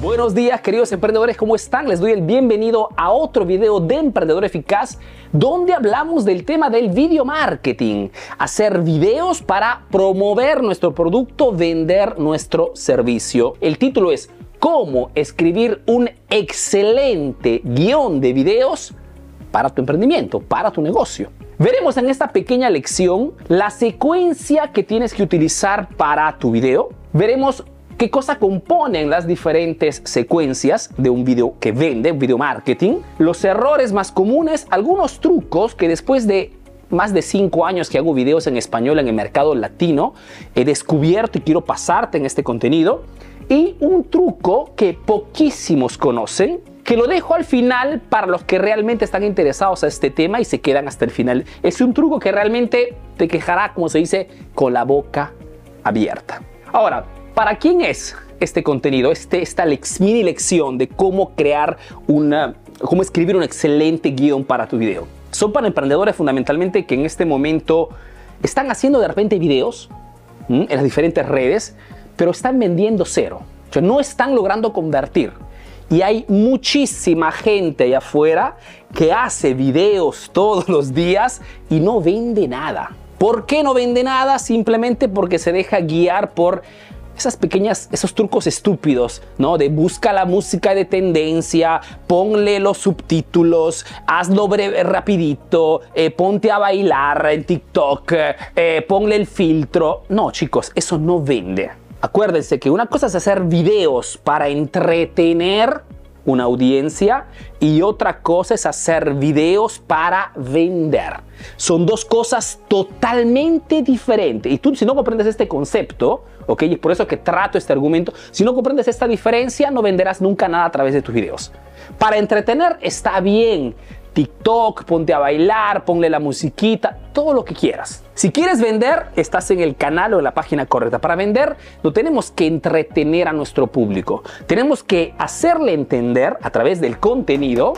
Buenos días queridos emprendedores, ¿cómo están? Les doy el bienvenido a otro video de Emprendedor Eficaz donde hablamos del tema del video marketing, hacer videos para promover nuestro producto, vender nuestro servicio. El título es cómo escribir un excelente guion de videos para tu emprendimiento, para tu negocio. Veremos en esta pequeña lección la secuencia que tienes que utilizar para tu video. Veremos qué cosa componen las diferentes secuencias de un video que vende, un video marketing, los errores más comunes, algunos trucos que después de más de cinco años que hago videos en español en el mercado latino, he descubierto y quiero pasarte en este contenido. Y un truco que poquísimos conocen, que lo dejo al final para los que realmente están interesados a este tema y se quedan hasta el final. Es un truco que realmente te quejará, como se dice, con la boca abierta. Ahora, ¿Para quién es este contenido, este, esta mini lección de cómo crear una, cómo escribir un excelente guion para tu video? Son para emprendedores fundamentalmente que en este momento están haciendo de repente videos en las diferentes redes, pero están vendiendo cero. No están logrando convertir. Y hay muchísima gente allá afuera que hace videos todos los días y no vende nada. ¿Por qué no vende nada? Simplemente porque se deja guiar por esas pequeñas, esos trucos estúpidos, ¿no? De busca la música de tendencia, ponle los subtítulos, hazlo breve, rapidito, eh, ponte a bailar en TikTok, eh, ponle el filtro. No, chicos, eso no vende. Acuérdense que una cosa es hacer videos para entretener una audiencia y otra cosa es hacer videos para vender. Son dos cosas totalmente diferentes. Y tú si no comprendes este concepto, ¿ok? Y es por eso que trato este argumento. Si no comprendes esta diferencia, no venderás nunca nada a través de tus videos. Para entretener está bien. TikTok, ponte a bailar, ponle la musiquita, todo lo que quieras. Si quieres vender, estás en el canal o en la página correcta. Para vender, no tenemos que entretener a nuestro público. Tenemos que hacerle entender a través del contenido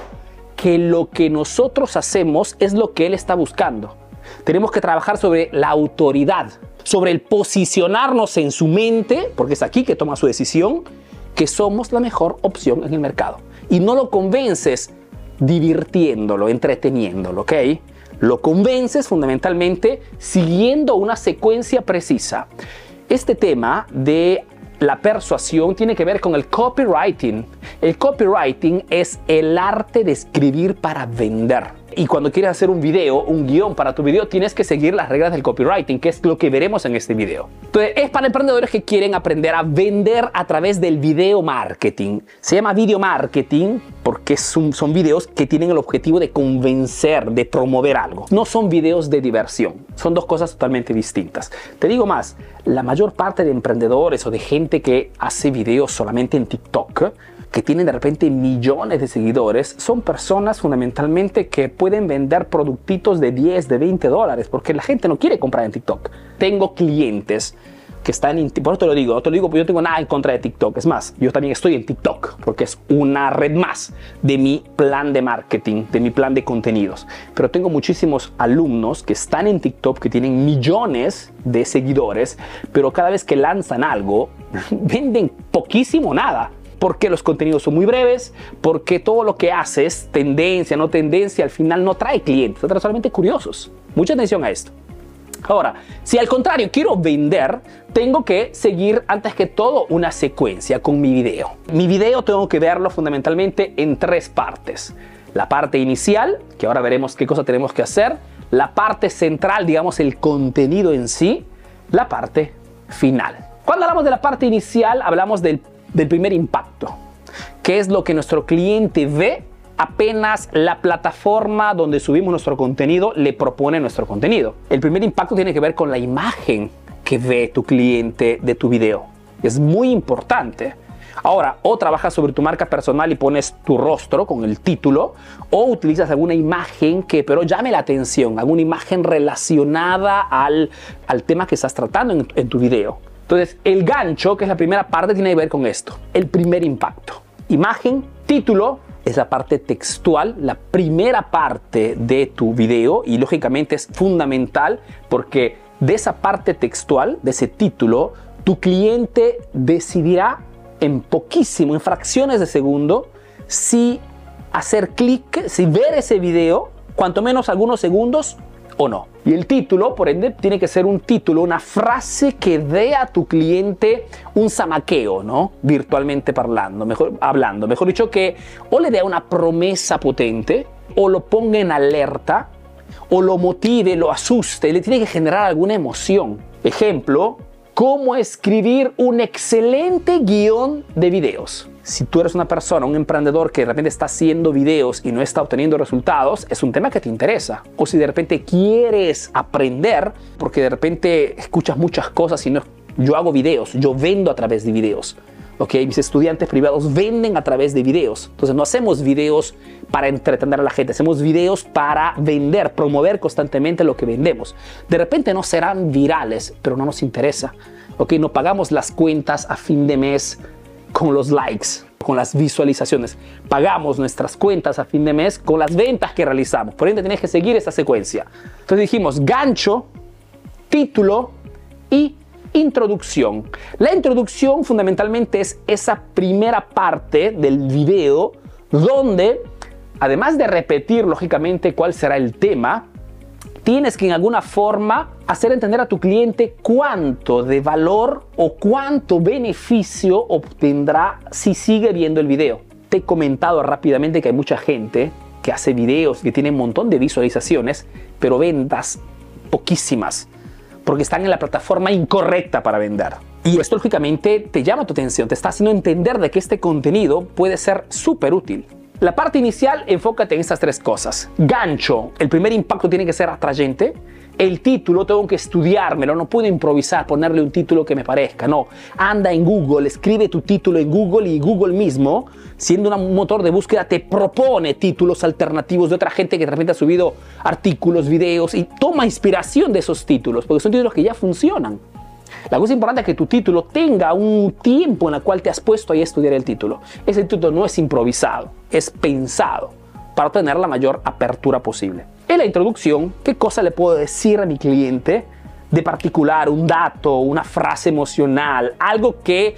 que lo que nosotros hacemos es lo que él está buscando. Tenemos que trabajar sobre la autoridad, sobre el posicionarnos en su mente, porque es aquí que toma su decisión, que somos la mejor opción en el mercado. Y no lo convences divirtiéndolo, entreteniéndolo, ¿ok? Lo convences fundamentalmente siguiendo una secuencia precisa. Este tema de la persuasión tiene que ver con el copywriting. El copywriting es el arte de escribir para vender. Y cuando quieres hacer un video, un guion para tu video, tienes que seguir las reglas del copywriting, que es lo que veremos en este video. Entonces, es para emprendedores que quieren aprender a vender a través del video marketing. Se llama video marketing porque son, son videos que tienen el objetivo de convencer, de promover algo. No son videos de diversión. Son dos cosas totalmente distintas. Te digo más, la mayor parte de emprendedores o de gente que hace videos solamente en TikTok, que tienen de repente millones de seguidores, son personas fundamentalmente que pueden vender productitos de 10, de 20 dólares, porque la gente no quiere comprar en TikTok. Tengo clientes que están en por eso te lo digo, no te lo digo porque yo tengo nada en contra de TikTok, es más, yo también estoy en TikTok porque es una red más de mi plan de marketing, de mi plan de contenidos. Pero tengo muchísimos alumnos que están en TikTok que tienen millones de seguidores, pero cada vez que lanzan algo venden poquísimo nada porque los contenidos son muy breves, porque todo lo que haces, tendencia, no tendencia, al final no trae clientes, trae solamente curiosos. Mucha atención a esto. Ahora, si al contrario quiero vender, tengo que seguir antes que todo una secuencia con mi video. Mi video tengo que verlo fundamentalmente en tres partes. La parte inicial, que ahora veremos qué cosa tenemos que hacer. La parte central, digamos el contenido en sí. La parte final. Cuando hablamos de la parte inicial, hablamos del del primer impacto, que es lo que nuestro cliente ve apenas la plataforma donde subimos nuestro contenido le propone nuestro contenido. El primer impacto tiene que ver con la imagen que ve tu cliente de tu video. Es muy importante. Ahora, o trabajas sobre tu marca personal y pones tu rostro con el título, o utilizas alguna imagen que pero llame la atención, alguna imagen relacionada al, al tema que estás tratando en, en tu video. Entonces, el gancho, que es la primera parte, tiene que ver con esto. El primer impacto. Imagen, título, es la parte textual, la primera parte de tu video y lógicamente es fundamental porque de esa parte textual, de ese título, tu cliente decidirá en poquísimo, en fracciones de segundo, si hacer clic, si ver ese video, cuanto menos algunos segundos o no. Y el título, por ende, tiene que ser un título, una frase que dé a tu cliente un zamaqueo, ¿no? Virtualmente hablando, mejor, hablando. Mejor dicho, que o le dé una promesa potente, o lo ponga en alerta, o lo motive, lo asuste, le tiene que generar alguna emoción. Ejemplo, cómo escribir un excelente guion de videos. Si tú eres una persona, un emprendedor que de repente está haciendo videos y no está obteniendo resultados, es un tema que te interesa. O si de repente quieres aprender, porque de repente escuchas muchas cosas y no, yo hago videos, yo vendo a través de videos. Okay, mis estudiantes privados venden a través de videos. Entonces no hacemos videos para entretener a la gente, hacemos videos para vender, promover constantemente lo que vendemos. De repente no serán virales, pero no nos interesa. Okay, no pagamos las cuentas a fin de mes con los likes, con las visualizaciones. Pagamos nuestras cuentas a fin de mes con las ventas que realizamos. Por ende, tienes que seguir esta secuencia. Entonces dijimos gancho, título y introducción. La introducción fundamentalmente es esa primera parte del video donde, además de repetir lógicamente cuál será el tema, tienes que en alguna forma hacer entender a tu cliente cuánto de valor o cuánto beneficio obtendrá si sigue viendo el video. Te he comentado rápidamente que hay mucha gente que hace videos que tiene un montón de visualizaciones, pero ventas poquísimas porque están en la plataforma incorrecta para vender. Y esto lógicamente te llama tu atención, te está haciendo entender de que este contenido puede ser súper útil. La parte inicial, enfócate en estas tres cosas. Gancho, el primer impacto tiene que ser atrayente. El título tengo que estudiármelo, no puedo improvisar, ponerle un título que me parezca, no. Anda en Google, escribe tu título en Google y Google mismo, siendo un motor de búsqueda, te propone títulos alternativos de otra gente que de repente ha subido artículos, videos y toma inspiración de esos títulos, porque son títulos que ya funcionan. La cosa importante es que tu título tenga un tiempo en el cual te has puesto ahí a estudiar el título. Ese título no es improvisado, es pensado para tener la mayor apertura posible. En la introducción, ¿qué cosa le puedo decir a mi cliente de particular? Un dato, una frase emocional, algo que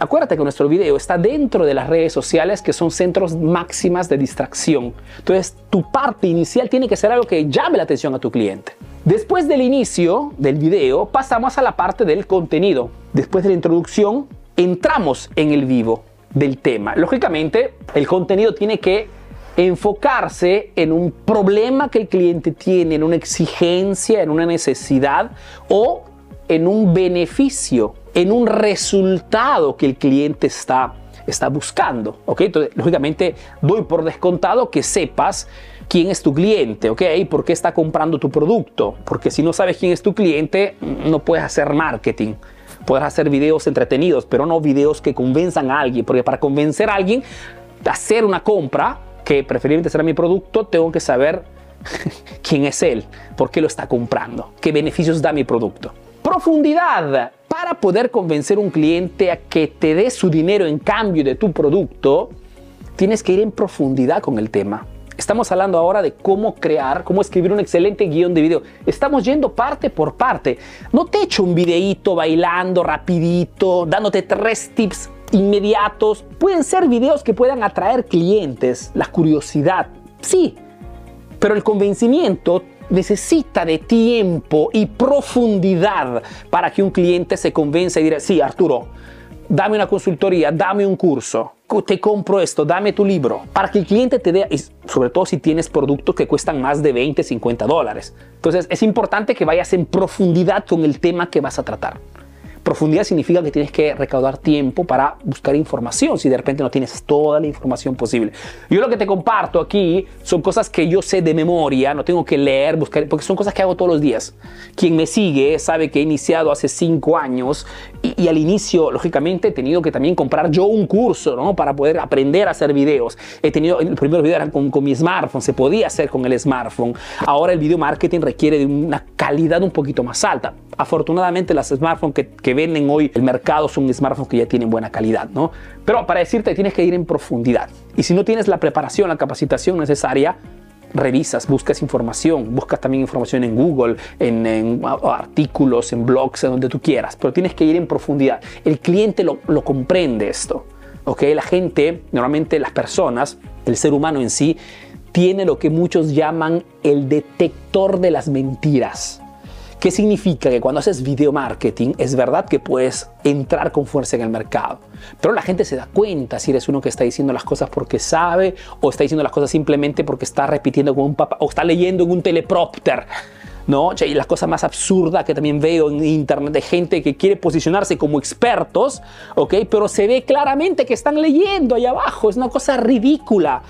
Acuérdate que nuestro video está dentro de las redes sociales que son centros máximas de distracción. Entonces, tu parte inicial tiene que ser algo que llame la atención a tu cliente. Después del inicio del video, pasamos a la parte del contenido. Después de la introducción, entramos en el vivo del tema. Lógicamente, el contenido tiene que enfocarse en un problema que el cliente tiene, en una exigencia, en una necesidad o en un beneficio en un resultado que el cliente está, está buscando. ¿ok? Entonces, lógicamente, doy por descontado que sepas quién es tu cliente, ¿ok? ¿Por qué está comprando tu producto? Porque si no sabes quién es tu cliente, no puedes hacer marketing. Puedes hacer videos entretenidos, pero no videos que convenzan a alguien, porque para convencer a alguien a hacer una compra, que preferiblemente será mi producto, tengo que saber quién es él, por qué lo está comprando, qué beneficios da mi producto. Profundidad para poder convencer a un cliente a que te dé su dinero en cambio de tu producto, tienes que ir en profundidad con el tema. Estamos hablando ahora de cómo crear, cómo escribir un excelente guion de video. Estamos yendo parte por parte. No te echo un videíto bailando rapidito, dándote tres tips inmediatos. Pueden ser videos que puedan atraer clientes, la curiosidad. Sí, pero el convencimiento necesita de tiempo y profundidad para que un cliente se convenza y diga, sí, Arturo, dame una consultoría, dame un curso, te compro esto, dame tu libro, para que el cliente te dé, sobre todo si tienes productos que cuestan más de 20, 50 dólares. Entonces es importante que vayas en profundidad con el tema que vas a tratar. Profundidad significa que tienes que recaudar tiempo para buscar información si de repente no tienes toda la información posible. Yo lo que te comparto aquí son cosas que yo sé de memoria, no tengo que leer, buscar, porque son cosas que hago todos los días. Quien me sigue sabe que he iniciado hace cinco años y, al inicio, lógicamente, he tenido que también comprar yo un curso ¿no? para poder aprender a hacer videos. He tenido, el primer video era con, con mi smartphone, se podía hacer con el smartphone. Ahora el video marketing requiere de una calidad un poquito más alta. Afortunadamente las smartphones que, que venden hoy el mercado son smartphones que ya tienen buena calidad, ¿no? Pero para decirte tienes que ir en profundidad. Y si no tienes la preparación, la capacitación necesaria, revisas, buscas información, buscas también información en Google, en, artículos, en blogs, en donde tú quieras, pero tienes que ir en profundidad. El cliente lo, lo comprende esto. ¿ok? La gente, normalmente las personas, el ser humano en sí, tiene lo que muchos llaman el detector de las mentiras. ¿Qué significa? Que cuando haces video marketing es verdad que puedes entrar con fuerza en el mercado, pero la gente se da cuenta si eres uno que está diciendo las cosas porque sabe o está diciendo las cosas simplemente porque está repitiendo con un papá o está leyendo en un teleprompter. ¿no? Y la cosa más absurda que también veo en internet de gente que quiere posicionarse como expertos, ¿ok? Pero se ve claramente que están leyendo ahí abajo, es una cosa ridícula.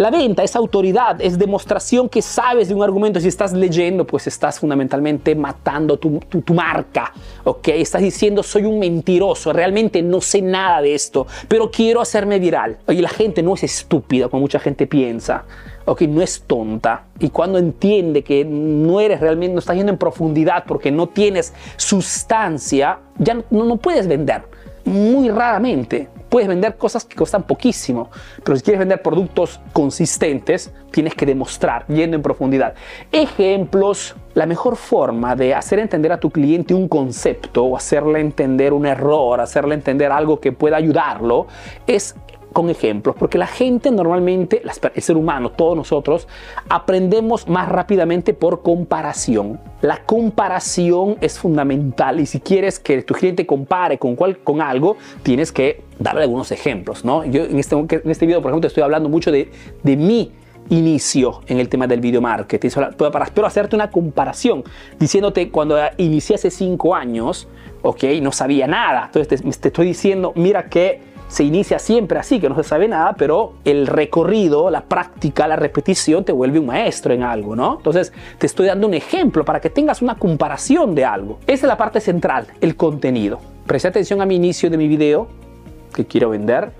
La venta es autoridad, es demostración que sabes de un argumento. Si estás leyendo, pues estás fundamentalmente matando tu, marca, ¿ok? Estás diciendo, soy un mentiroso, realmente no sé nada de esto, pero quiero hacerme viral. Y la gente no es estúpida, como mucha gente piensa. ¿ok? No es tonta. Y cuando entiende que no eres realmente, no estás yendo en profundidad porque no tienes sustancia, ya no puedes vender. Muy raramente. Puedes vender cosas que costan poquísimo, pero si quieres vender productos consistentes, tienes que demostrar, yendo en profundidad. Ejemplos, la mejor forma de hacer entender a tu cliente un concepto o hacerle entender un error, hacerle entender algo que pueda ayudarlo, es con ejemplos, porque la gente normalmente, el ser humano, todos nosotros, aprendemos más rápidamente por comparación. La comparación es fundamental y si quieres que tu cliente compare con, cual, con algo, tienes que darle algunos ejemplos. ¿no? Yo en este, en este video, por ejemplo, estoy hablando mucho de, de mi inicio en el tema del video marketing. Pero hacerte una comparación, diciéndote cuando inicié hace cinco años, ok, no sabía nada. Entonces te, te estoy diciendo, mira que se inicia siempre así, que no se sabe nada, pero el recorrido, la práctica, la repetición te vuelve un maestro en algo, ¿no? Entonces, te estoy dando un ejemplo para que tengas una comparación de algo. Esa es la parte central, el contenido. Preste atención a mi inicio de mi video, que quiero vender,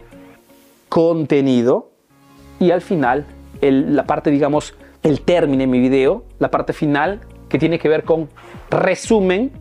contenido, y al final, la parte, digamos, el término de mi video, la parte final, que tiene que ver con resumen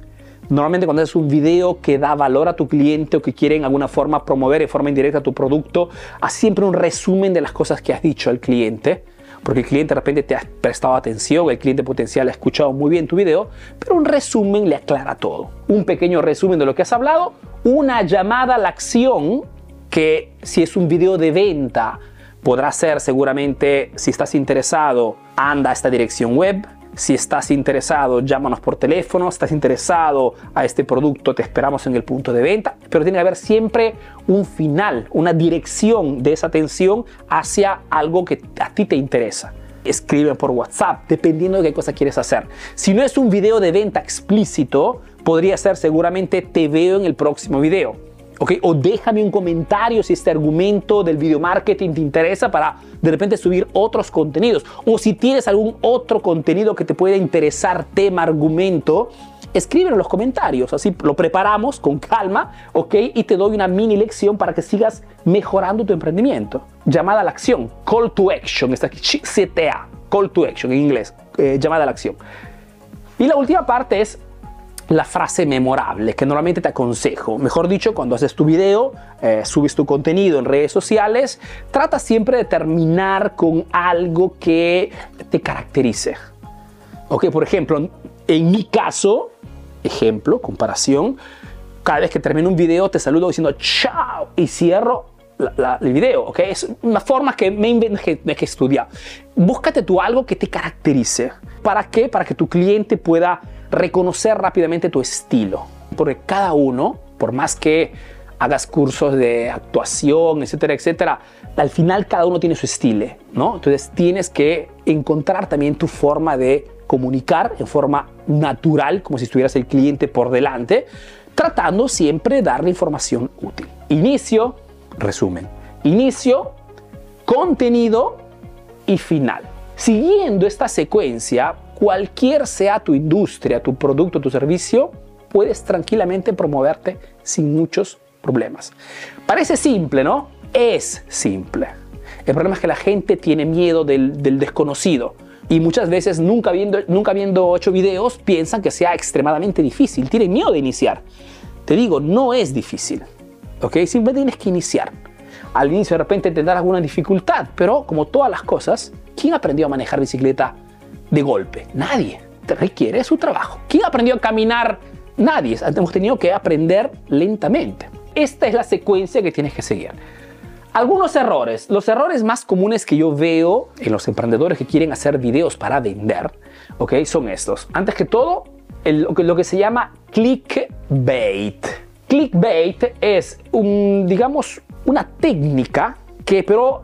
Normalmente cuando haces un video que da valor a tu cliente o que quiere en alguna forma promover de forma indirecta tu producto, haz siempre un resumen de las cosas que has dicho al cliente. Porque el cliente de repente te ha prestado atención, el cliente potencial ha escuchado muy bien tu video, pero un resumen le aclara todo. Un pequeño resumen de lo que has hablado, una llamada a la acción que si es un video de venta podrá ser seguramente si estás interesado, anda a esta dirección web, si estás interesado, llámanos por teléfono. Si estás interesado a este producto, te esperamos en el punto de venta. Pero tiene que haber siempre un final, una dirección de esa atención hacia algo que a ti te interesa escribe por WhatsApp, dependiendo de qué cosa quieres hacer. Si no es un video de venta explícito, podría ser seguramente te veo en el próximo video. O déjame un comentario si este argumento del video marketing te interesa para de repente subir otros contenidos. O si tienes algún otro contenido que te pueda interesar, tema, argumento, escríbelo en los comentarios. Así lo preparamos con calma, ¿ok? Y te doy una mini lección para que sigas mejorando tu emprendimiento. Llamada a la acción, call to action, está aquí, CTA, call to action en inglés, eh, llamada a la acción. Y la última parte es la frase memorable que normalmente te aconsejo. Mejor dicho, cuando haces tu video, eh, subes tu contenido en redes sociales, trata siempre de terminar con algo que te caracterice. Ok, por ejemplo, en mi caso, ejemplo, comparación, cada vez que termino un video te saludo diciendo chao y cierro el video, ¿ok? Es una forma que me inventé que, que estudiar. Búscate tú algo que te caracterice. ¿Para qué? Para que tu cliente pueda reconocer rápidamente tu estilo. Porque cada uno, por más que hagas cursos de actuación, etcétera, etcétera, al final cada uno tiene su estilo, ¿no? Entonces tienes que encontrar también tu forma de comunicar en forma natural, como si estuvieras el cliente por delante, tratando siempre de darle información útil. Inicio, resumen. Inicio, contenido y final. Siguiendo esta secuencia, cualquier sea tu industria, tu producto, tu servicio, puedes tranquilamente promoverte sin muchos problemas. Parece simple, ¿no? Es simple. El problema es que la gente tiene miedo del, desconocido y muchas veces nunca viendo, nunca viendo ocho videos piensan que sea extremadamente difícil, tienen miedo de iniciar. te digo, no es difícil. ¿Ok? Simplemente tienes que iniciar. Al inicio de repente tendrás alguna dificultad, pero como todas las cosas, ¿quién aprendió a manejar bicicleta de golpe? Nadie. Requiere su trabajo. ¿Quién aprendió a caminar? Nadie. Hemos tenido que aprender lentamente. Esta es la secuencia que tienes que seguir. Algunos errores. Los errores más comunes que yo veo en los emprendedores que quieren hacer videos para vender, ¿ok? Son estos. Antes que todo, lo que se llama clickbait. Clickbait es, un, digamos, una técnica que pero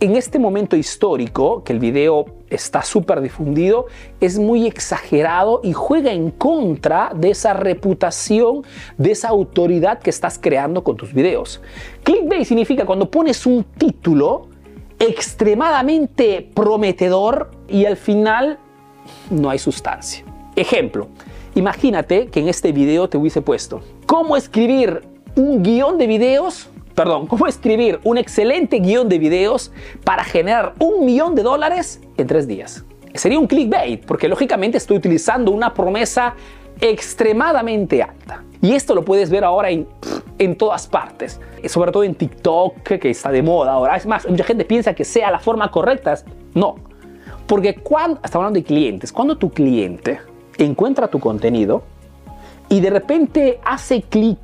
en este momento histórico, que el video está súper difundido, es muy exagerado y juega en contra de esa reputación, de esa autoridad que estás creando con tus videos. Clickbait significa cuando pones un título extremadamente prometedor y al final no hay sustancia. Ejemplo, imagínate que en este video te hubiese puesto cómo escribir un guion de videos perdón, cómo escribir un excelente guion de videos para generar un millón de dólares en tres días. Sería un clickbait, porque lógicamente estoy utilizando una promesa extremadamente alta. Y esto lo puedes ver ahora en, en todas partes, sobre todo en TikTok, que está de moda ahora. Es más, mucha gente piensa que sea la forma correcta. No, porque cuando, estamos hablando de clientes, cuando tu cliente encuentra tu contenido y de repente hace clic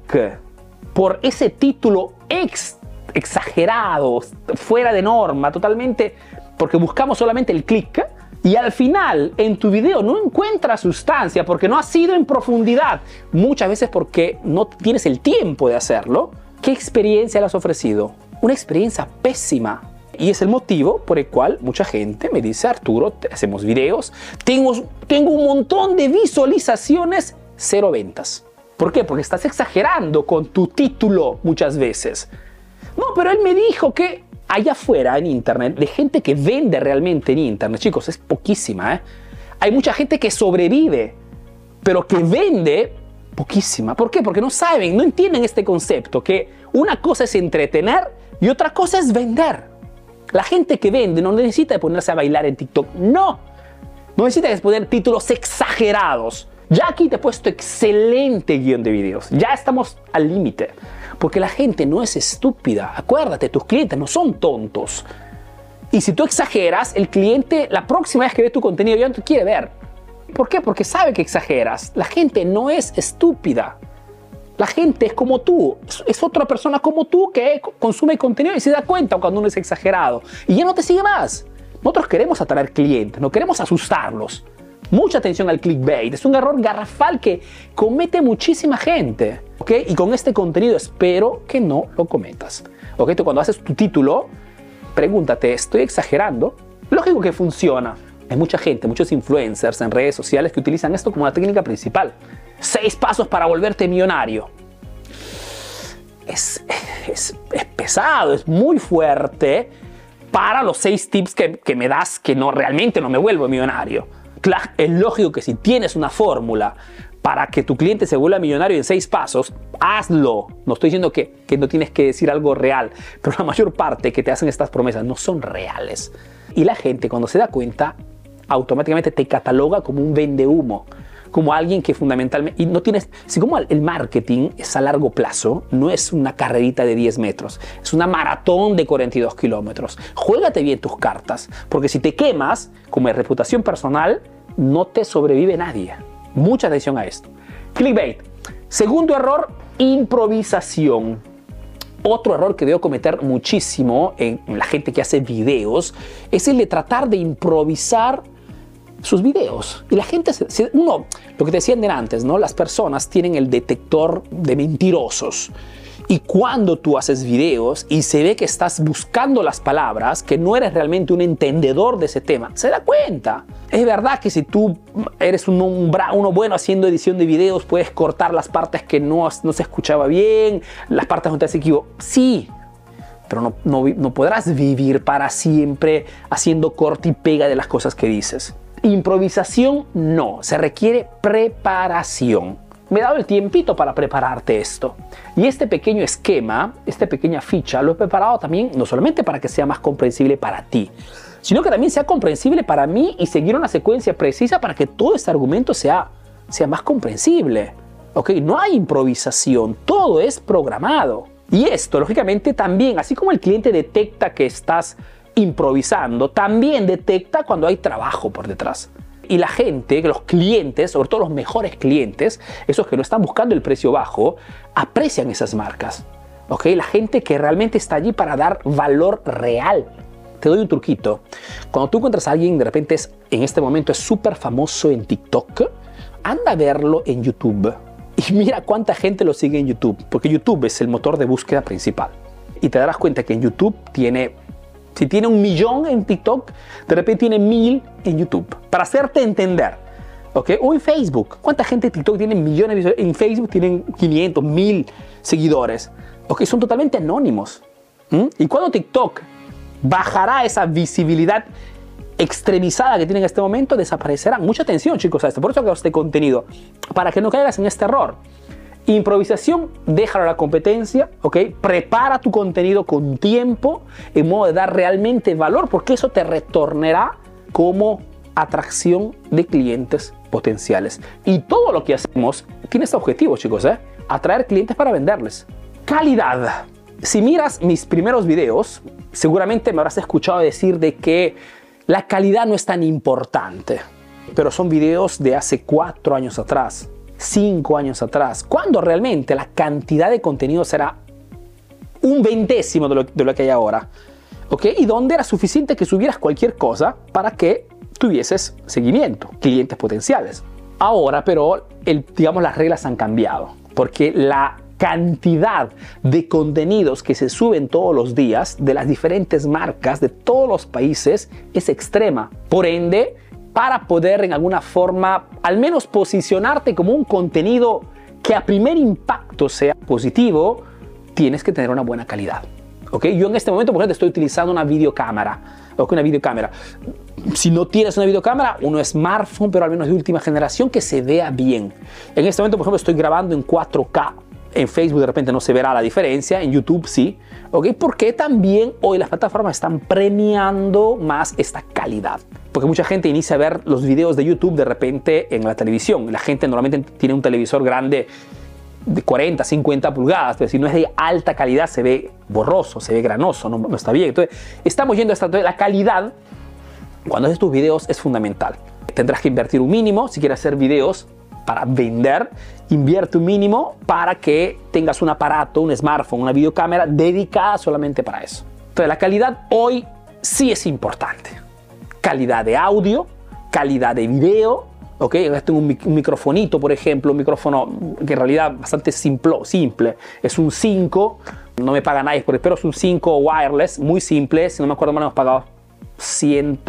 por ese título ex, exagerado, fuera de norma, totalmente, porque buscamos solamente el clic. Y al final, en tu video no encuentras sustancia porque no has sido en profundidad, muchas veces porque no tienes el tiempo de hacerlo. ¿Qué experiencia le has ofrecido? Una experiencia pésima. Y es el motivo por el cual mucha gente me dice, Arturo, hacemos videos, tengo, tengo un montón de visualizaciones, cero ventas. ¿Por qué? Porque estás exagerando con tu título muchas veces. No, pero él me dijo que allá afuera en Internet, de gente que vende realmente en Internet, chicos, es poquísima. ¿eh? Hay mucha gente que sobrevive, pero que vende poquísima. ¿Por qué? Porque no saben, no entienden este concepto, que una cosa es entretener y otra cosa es vender. La gente que vende no necesita ponerse a bailar en TikTok, no. No necesita poner títulos exagerados. Ya aquí te he puesto excelente guion de videos. Ya estamos al límite. Porque la gente no es estúpida. Acuérdate, tus clientes no son tontos. Y si tú exageras, el cliente la próxima vez que ve tu contenido ya no te quiere ver. ¿Por qué? Porque sabe que exageras. La gente no es estúpida. La gente es como tú, es otra persona como tú que consume contenido y se da cuenta cuando uno es exagerado. Y ya no te sigue más. Nosotros queremos atraer clientes, no queremos asustarlos. Mucha atención al clickbait. Es un error garrafal que comete muchísima gente. ¿ok? Y con este contenido espero que no lo cometas. ¿ok? Tú cuando haces tu título, pregúntate, ¿estoy exagerando? Lógico que funciona. Hay mucha gente, muchos influencers en redes sociales que utilizan esto como la técnica principal. Seis pasos para volverte millonario. Es, es, es pesado, es muy fuerte para los seis tips que, que me das que no realmente no me vuelvo millonario es lógico que si tienes una fórmula para que tu cliente se vuelva millonario en seis pasos, hazlo. No estoy diciendo que, que, no tienes que decir algo real, pero la mayor parte que te hacen estas promesas no son reales. Y la gente cuando se da cuenta, automáticamente te cataloga como un vende humo, como alguien que fundamentalmente, y no tienes, si como el marketing es a largo plazo, no es una carrerita de 10 metros, es una maratón de 42 kilómetros. Juégate bien tus cartas, porque si te quemas, como es reputación personal, no te sobrevive nadie. Mucha atención a esto. Clickbait. Segundo error, improvisación. Otro error que debo cometer muchísimo en la gente que hace videos es el de tratar de improvisar sus videos. Y la gente, uno, lo que decían de antes, ¿no? Las personas tienen el detector de mentirosos. Y cuando tú haces videos y se ve que estás buscando las palabras, que no eres realmente un entendedor de ese tema, se da cuenta. Es verdad que si tú eres un, uno bueno haciendo edición de videos, puedes cortar las partes que no, no se escuchaba bien, las partes donde te has equivocado. Sí, pero no, no, no podrás vivir para siempre haciendo corte y pega de las cosas que dices. Improvisación no, se requiere preparación me he dado el tiempito para prepararte esto. Y este pequeño esquema, esta pequeña ficha, lo he preparado también no solamente para que sea más comprensible para ti, sino que también sea comprensible para mí y seguir una secuencia precisa para que todo este argumento sea, sea más comprensible. ¿ok? No hay improvisación, todo es programado. Y esto, lógicamente, también, así como el cliente detecta que estás improvisando, también detecta cuando hay trabajo por detrás. Y la gente, los clientes, sobre todo los mejores clientes, esos que no están buscando el precio bajo, aprecian esas marcas. ¿ok? La gente que realmente está allí para dar valor real. Te doy un truquito. Cuando tú encuentras a alguien, de repente en este momento es súper famoso en TikTok, anda a verlo en YouTube. Y mira cuánta gente lo sigue en YouTube, porque YouTube es el motor de búsqueda principal. Y te darás cuenta que en YouTube tiene si tiene un millón en TikTok, de repente tiene mil en YouTube. Para hacerte entender. ¿Ok? O en Facebook. ¿Cuánta gente en TikTok tiene millones de En Facebook tienen 500, mil seguidores. ¿Ok? Son totalmente anónimos. Y cuando TikTok bajará esa visibilidad extremizada que tiene en este momento, desaparecerá. Mucha atención, chicos, a esto. Por eso hago este contenido. Para que no caigas en este error. Improvisación, déjalo a la competencia, ¿ok? Prepara tu contenido con tiempo en modo de dar realmente valor, porque eso te retornará como atracción de clientes potenciales. Y todo lo que hacemos tiene este objetivo, chicos, ¿eh? Atraer clientes para venderles. Calidad. Si miras mis primeros videos, seguramente me habrás escuchado decir de que la calidad no es tan importante, pero son videos de hace cuatro años atrás cinco años atrás, cuando realmente la cantidad de contenido será un veintésimo de lo, que hay ahora. ¿Ok? Y donde era suficiente que subieras cualquier cosa para que tuvieses seguimiento, clientes potenciales. Ahora, pero, el, digamos, las reglas han cambiado, porque la cantidad de contenidos que se suben todos los días de las diferentes marcas de todos los países es extrema. Por ende, para poder en alguna forma al menos posicionarte como un contenido que a primer impacto sea positivo, tienes que tener una buena calidad. ¿ok? Yo en este momento, por ejemplo, estoy utilizando una videocámara. ¿ok? Una videocámara. Si no tienes una videocámara, uno smartphone, pero al menos de última generación, que se vea bien. En este momento, por ejemplo, estoy grabando en 4K. En Facebook de repente no se verá la diferencia, en YouTube sí. ¿Ok? Porque también hoy las plataformas están premiando más esta calidad. Porque mucha gente inicia a ver los videos de YouTube de repente en la televisión. La gente normalmente tiene un televisor grande de 40, 50 pulgadas, pero si no es de alta calidad se ve borroso, se ve granoso, no, está bien. Entonces, estamos yendo hasta la calidad cuando haces tus videos es fundamental. Tendrás que invertir un mínimo si quieres hacer videos para vender, invierte un mínimo para que tengas un aparato, un smartphone, una videocámara dedicada solamente para eso. Entonces, la calidad hoy sí es importante calidad de audio, calidad de video, ¿ok? Tengo un, un, microfonito, por ejemplo, un micrófono que en realidad bastante simple, simple. Es un 5, no me paga nadie por pero es un 5 wireless, muy simple, si no me acuerdo mal hemos pagado 100,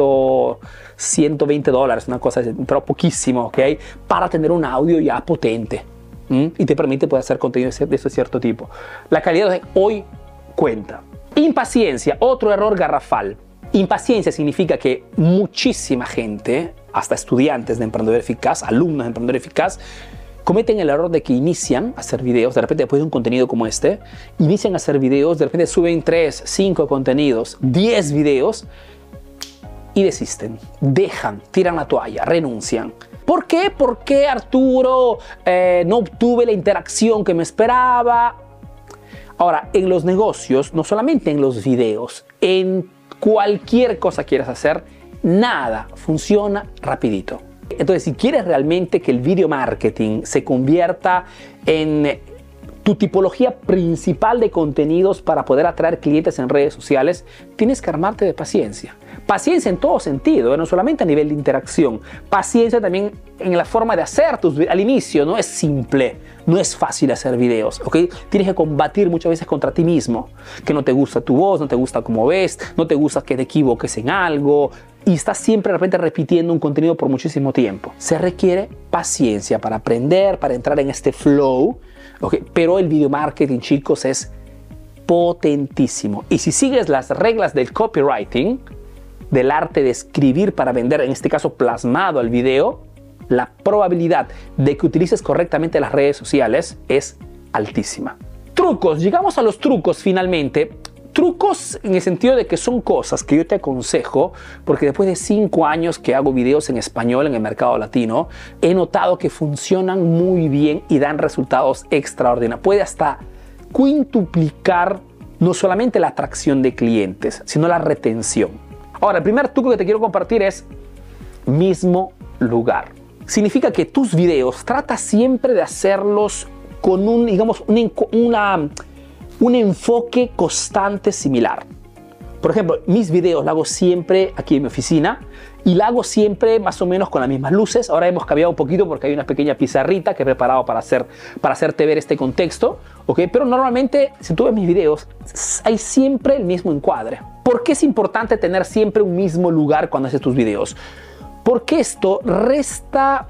120 dólares, una cosa así, pero poquísimo, ¿ok? Para tener un audio ya potente y te permite poder hacer contenido de ese cierto tipo. La calidad de hoy cuenta. Impaciencia, otro error garrafal. Impaciencia significa que muchísima gente, hasta estudiantes de Emprendedor Eficaz, alumnos de Emprendedor Eficaz, cometen el error de que inician a hacer videos, de repente después de un contenido como este, inician a hacer videos, de repente suben 3, 5 contenidos, 10 videos y desisten, dejan, tiran la toalla, renuncian. ¿Por qué? Porque Arturo eh, no obtuve la interacción que me esperaba. Ahora, en los negocios, no solamente en los videos, en cualquier cosa quieras hacer, nada funciona rapidito. Entonces, si quieres realmente que el video marketing se convierta en tu tipología principal de contenidos para poder atraer clientes en redes sociales, tienes que armarte de paciencia. Paciencia en todo sentido, no solamente a nivel de interacción, paciencia también en la forma de hacer tus al inicio, no es simple, no es fácil hacer videos, ¿ok? Tienes que combatir muchas veces contra ti mismo, que no te gusta tu voz, no te gusta cómo ves, no te gusta que te equivoques en algo, y estás siempre de repente repitiendo un contenido por muchísimo tiempo. Se requiere paciencia para aprender, para entrar en este flow, ¿ok? Pero el video marketing, chicos, es potentísimo. Y si sigues las reglas del copywriting, del arte de escribir para vender, en este caso plasmado al video, la probabilidad de que utilices correctamente las redes sociales es altísima. Trucos, llegamos a los trucos finalmente trucos en el sentido de que son cosas que yo te aconsejo, porque después de cinco años que hago videos en español en el mercado latino, he notado que funcionan muy bien y dan resultados extraordinarios. Puede hasta quintuplicar no solamente la atracción de clientes, sino la retención. Ahora, el primer truco que te quiero compartir es mismo lugar. Significa que tus videos trata siempre de hacerlos con un, digamos, una, un enfoque constante similar. Por ejemplo, mis videos los hago siempre aquí en mi oficina y la hago siempre más o menos con las mismas luces. Ahora hemos cambiado un poquito porque hay una pequeña pizarrita que he preparado para, hacer, para hacerte ver este contexto. ¿ok? Pero normalmente, si tú ves mis videos, hay siempre el mismo encuadre. ¿Por qué es importante tener siempre un mismo lugar cuando haces tus videos? Porque esto resta,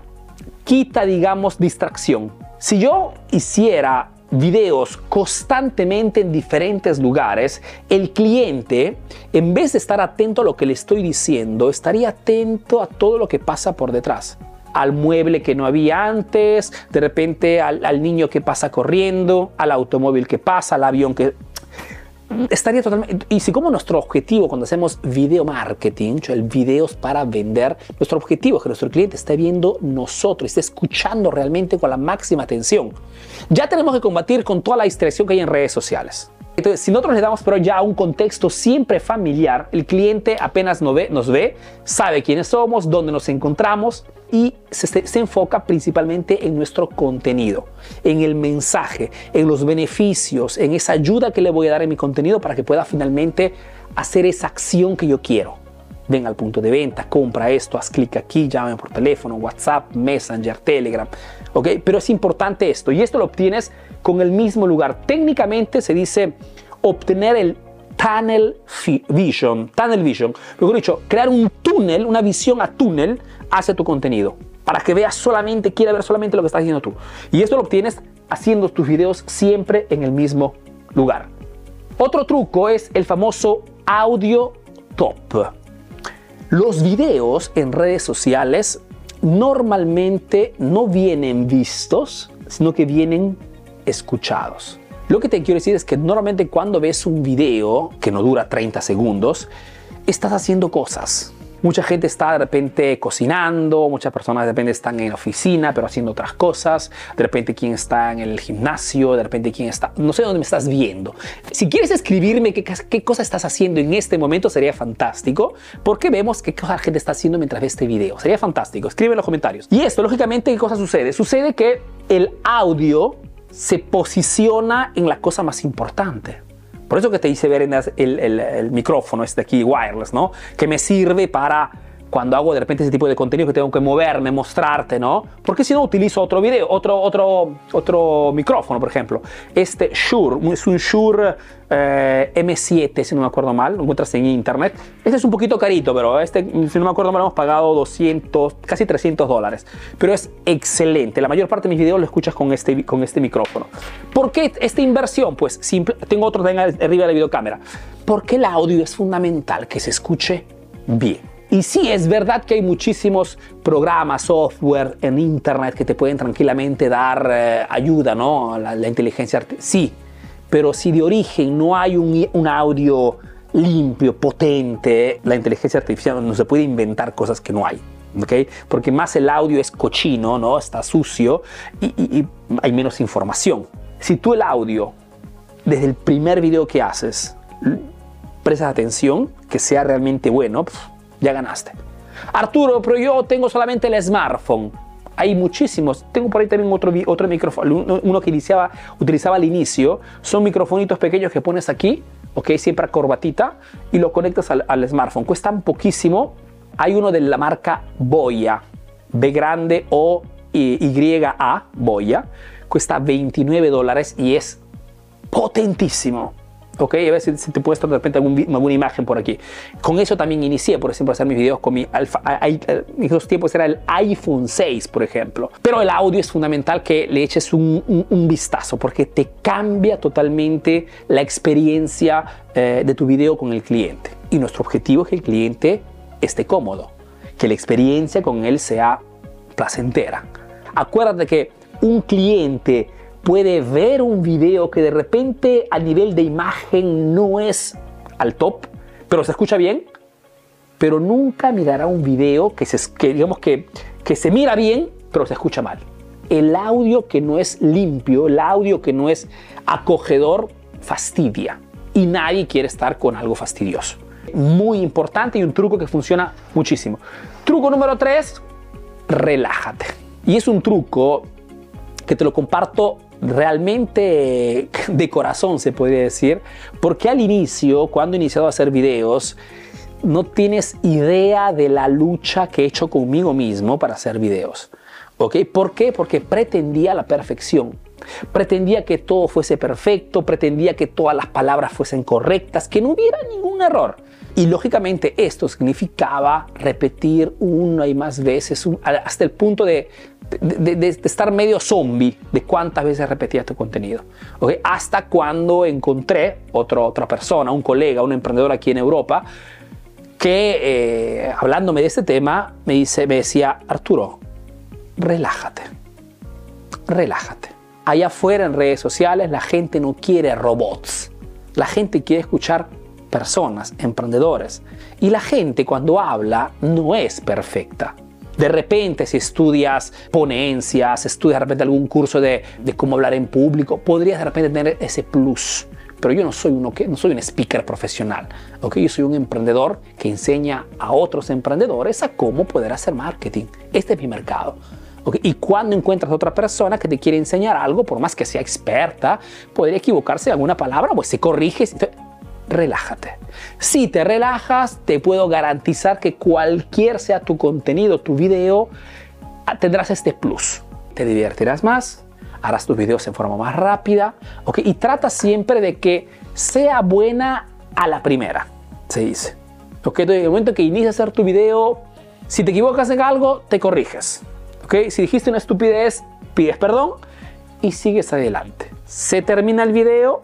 quita, digamos, distracción. Si yo hiciera videos constantemente en diferentes lugares, el cliente, en vez de estar atento a lo que le estoy diciendo, estaría atento a todo lo que pasa por detrás al mueble que no había antes, de repente al, al, niño que pasa corriendo, al automóvil que pasa, al avión que estaría totalmente... Y si como nuestro objetivo cuando hacemos video marketing, videos para vender, nuestro objetivo es que nuestro cliente esté viendo nosotros, esté escuchando realmente con la máxima atención. Ya tenemos que combatir con toda la distracción que hay en redes sociales. Entonces, si nosotros le damos pero ya un contexto siempre familiar, el cliente apenas nos ve, nos ve sabe quiénes somos, dónde nos encontramos y se, se, enfoca principalmente en nuestro contenido, en el mensaje, en los beneficios, en esa ayuda que le voy a dar en mi contenido para que pueda finalmente hacer esa acción que yo quiero. Ven al punto de venta, compra esto, haz clic aquí, llame por teléfono, WhatsApp, Messenger, Telegram. ¿ok? Pero es importante esto y esto lo obtienes con el mismo lugar. Técnicamente se dice obtener el tunnel vision, tunnel vision. Mejor dicho, crear un túnel, una visión a túnel hacia tu contenido. Para que veas solamente, quiera ver solamente lo que estás haciendo tú. Y esto lo obtienes haciendo tus videos siempre en el mismo lugar. Otro truco es el famoso audio top. Los videos en redes sociales normalmente no vienen vistos, sino que vienen escuchados. Lo que te quiero decir es que normalmente cuando ves un video que no dura 30 segundos, estás haciendo cosas. Mucha gente está de repente cocinando, muchas personas de repente están en la oficina pero haciendo otras cosas, de repente quien está en el gimnasio, de repente quien está, no sé dónde me estás viendo. Si quieres escribirme qué, qué cosa estás haciendo en este momento sería fantástico, porque vemos qué cosa la gente está haciendo mientras ve este video. Sería fantástico, escribe en los comentarios. Y esto, lógicamente, ¿qué cosa sucede? Sucede que el audio se posiciona en la cosa más importante. Por eso que te hice ver en el, el, micrófono este aquí wireless, ¿no? Que me sirve para cuando hago de repente ese tipo de contenido que tengo que moverme, mostrarte, ¿no? Porque si no utilizo otro video, otro, otro, otro micrófono, por ejemplo. Este Shure, es un Shure eh, M7, si no me acuerdo mal, lo encuentras en internet. Este es un poquito carito, pero este, si no me acuerdo mal, hemos pagado 200, casi 300 dólares. Pero es excelente. La mayor parte de mis videos lo escuchas con este, con este micrófono. ¿Por qué esta inversión? Pues simple, tengo otro arriba de la videocámara. Porque el audio es fundamental que se escuche bien. Y sí, es verdad que hay muchísimos programas, software en Internet que te pueden tranquilamente dar eh, ayuda, ¿no? La, la inteligencia artificial. Sí, pero si de origen no hay un, un, audio limpio, potente, la inteligencia artificial no se puede inventar cosas que no hay. ¿ok? Porque más el audio es cochino, ¿no? Está sucio y, y, y hay menos información. Si tú el audio, desde el primer video que haces, prestas atención, que sea realmente bueno, pff, ya ganaste. Arturo, pero yo tengo solamente el smartphone. Hay muchísimos. Tengo por ahí también otro, otro micrófono, uno que iniciaba, utilizaba al inicio. Son microfonitos pequeños que pones aquí, ok, siempre a corbatita, y lo conectas al, al smartphone. Cuestan poquísimo. Hay uno de la marca Boya, B grande o Y A, Boya. Cuesta 29 dólares y es potentísimo. Ok, a si, si te puesto de repente algún, alguna imagen por aquí. Con eso también inicié, por ejemplo, hacer mis videos con mi alfa. En esos tiempos era el iPhone 6, por ejemplo. Pero el audio es fundamental que le eches un, un, un vistazo porque te cambia totalmente la experiencia eh, de tu video con el cliente. Y nuestro objetivo es que el cliente esté cómodo, que la experiencia con él sea placentera. Acuérdate que un cliente puede ver un video que de repente a nivel de imagen no es al top, pero se escucha bien, pero nunca mirará un video que, se, digamos que, que se mira bien, pero se escucha mal. El audio que no es limpio, el audio que no es acogedor, fastidia. Y nadie quiere estar con algo fastidioso. Muy importante y un truco que funciona muchísimo. Truco número 3, relájate. Y es un truco que te lo comparto realmente de corazón, se podría decir, porque al inicio, cuando he iniciado a hacer videos, no tienes idea de la lucha que he hecho conmigo mismo para hacer videos. ¿Ok? ¿Por qué? Porque pretendía la perfección. Pretendía que todo fuese perfecto, pretendía que todas las palabras fuesen correctas, que no hubiera ningún error. Y lógicamente esto significaba repetir una y más veces hasta el punto de, de, estar medio zombie de cuántas veces repetía tu contenido. Hasta cuando encontré otro, otra persona, un colega, un emprendedor aquí en Europa, que eh, hablándome de este tema me, dice, me decía, Arturo, relájate, relájate. Allá afuera en redes sociales la gente no quiere robots, la gente quiere escuchar personas, emprendedores. Y la gente cuando habla no es perfecta. De repente, si estudias ponencias, estudias de repente algún curso de, cómo hablar en público, podrías de repente tener ese plus. Pero yo no soy, uno que, no soy un speaker profesional. ¿okay? Yo soy un emprendedor que enseña a otros emprendedores a cómo poder hacer marketing. Este es mi mercado. Y cuando encuentras otra persona que te quiere enseñar algo, por más que sea experta, podría equivocarse en alguna palabra, pues se corrige relájate. Si te relajas, te puedo garantizar que cualquier sea tu contenido, tu video, ah, tendrás este plus. Te divertirás más, harás tus videos en forma más rápida, ¿ok? Y trata siempre de que sea buena a la primera, se dice. ¿Ok? Entonces, en el momento que inicias a hacer tu video, si te equivocas en algo, te corriges. ¿Ok? Si dijiste una estupidez, pides perdón y sigues adelante. Se termina el video,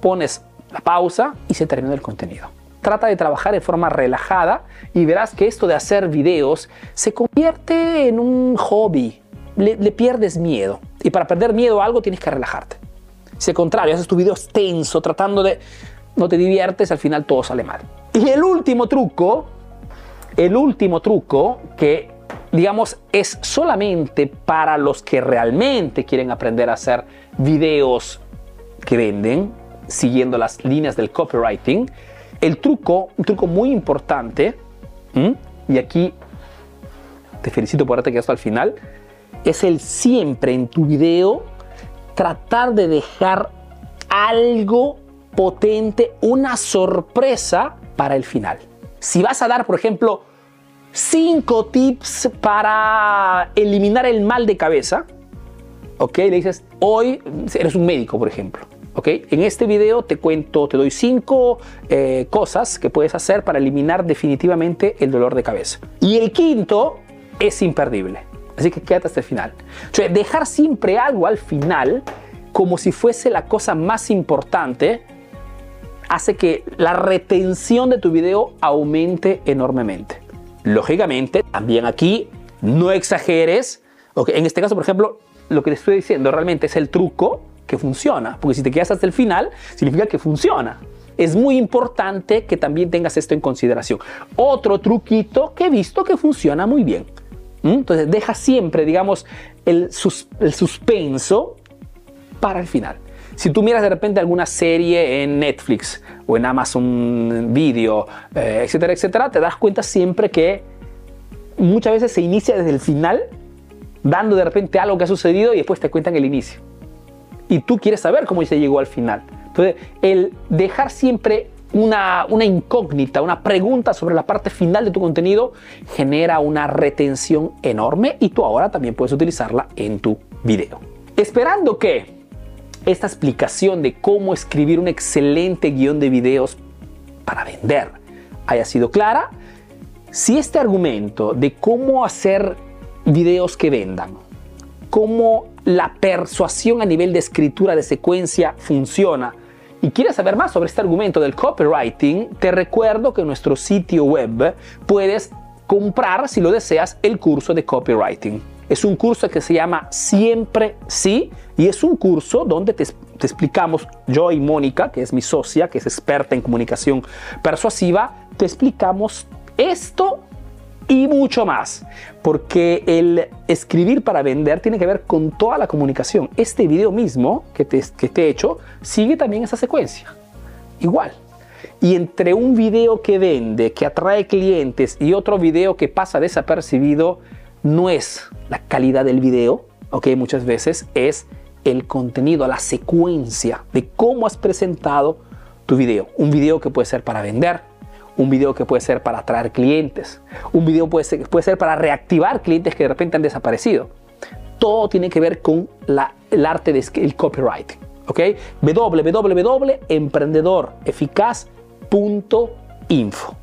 pones la pausa y se termina el contenido. Trata de trabajar de forma relajada y verás que esto de hacer videos se convierte en un hobby. Le, pierdes miedo. Y para perder miedo a algo tienes que relajarte. Si al contrario, haces tu video tenso, tratando de... No te diviertes, al final todo sale mal. Y el último truco, el último truco que digamos, es solamente para los que realmente quieren aprender a hacer videos que venden, siguiendo las líneas del copywriting. El truco, un truco muy importante, y aquí te felicito por haberte quedado hasta el final, es el siempre en tu video tratar de dejar algo potente, una sorpresa para el final. Si vas a dar, por ejemplo, cinco tips para eliminar el mal de cabeza, ok, le dices, hoy eres un médico, por ejemplo. En este video te cuento, te doy cinco eh, cosas que puedes hacer para eliminar definitivamente el dolor de cabeza. Y el quinto es imperdible. Así que quédate hasta el final. O dejar siempre algo al final como si fuese la cosa más importante hace que la retención de tu video aumente enormemente. Lógicamente, también aquí no exageres. En este caso, por ejemplo, lo que te estoy diciendo realmente es el truco que funciona, porque si te quedas hasta el final, significa que funciona. Es muy importante que también tengas esto en consideración. Otro truquito que he visto que funciona muy bien. Entonces, deja siempre, digamos, el, suspenso para el final. Si tú miras de repente alguna serie en Netflix o en Amazon Video, eh, etcétera, etcétera, te das cuenta siempre que muchas veces se inicia desde el final, dando de repente algo que ha sucedido y después te cuentan el inicio y tú quieres saber cómo se llegó al final. Entonces, el dejar siempre una, una, incógnita, una pregunta sobre la parte final de tu contenido genera una retención enorme y tú ahora también puedes utilizarla en tu video. Esperando que esta explicación de cómo escribir un excelente guion de videos para vender haya sido clara, si este argumento de cómo hacer videos que vendan, cómo la persuasión a nivel de escritura de secuencia funciona y quieres saber más sobre este argumento del copywriting, te recuerdo que en nuestro sitio web puedes comprar, si lo deseas, el curso de copywriting. es un curso que se llama Siempre Sí y es un curso donde te, te explicamos, yo y Mónica, que es mi socia, que es experta en comunicación persuasiva, te explicamos esto y mucho más, porque el escribir para vender tiene que ver con toda la comunicación. Este video mismo que te, que te he hecho sigue también esa secuencia, igual. Y entre un video que vende, que atrae clientes y otro video que pasa desapercibido, no es la calidad del video, ok, muchas veces es el contenido, la secuencia de cómo has presentado tu video. Un video que puede ser para vender, un video que puede ser para atraer clientes, un video puede ser, puede ser para reactivar clientes que de repente han desaparecido. Todo tiene que ver con la, el arte del copyright. ¿ok? www.emprendedoreficaz.info.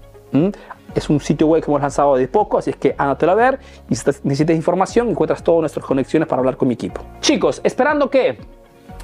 Es un sitio web que hemos lanzado de poco, así es que anótelo a ver. Y si necesitas información, encuentras todas nuestras conexiones para hablar con mi equipo. Chicos, esperando que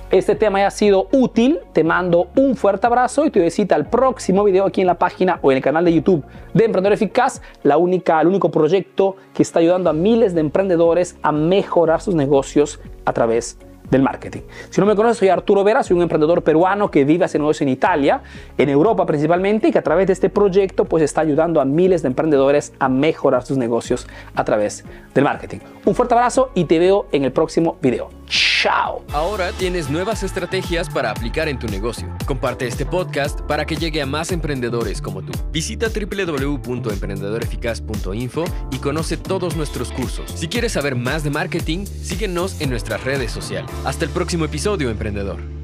este tema haya sido útil, te mando un fuerte abrazo y te visita al próximo video aquí en la página o en el canal de YouTube de Emprendedor Eficaz, la única, el único proyecto que está ayudando a miles de emprendedores a mejorar sus negocios a través de del marketing. Si no me conoces, soy Arturo Vera, soy un emprendedor peruano que vive hace negocio en Italia, en Europa principalmente, y que a través de este proyecto pues está ayudando a miles de emprendedores a mejorar sus negocios a través del marketing. Un fuerte abrazo y te veo en el próximo video. Chao. Ahora tienes nuevas estrategias para aplicar en tu negocio. Comparte este podcast para que llegue a más emprendedores como tú. Visita www.emprendedoreficaz.info y conoce todos nuestros cursos. Si quieres saber más de marketing, síguenos en nuestras redes sociales. Hasta el próximo episodio, emprendedor.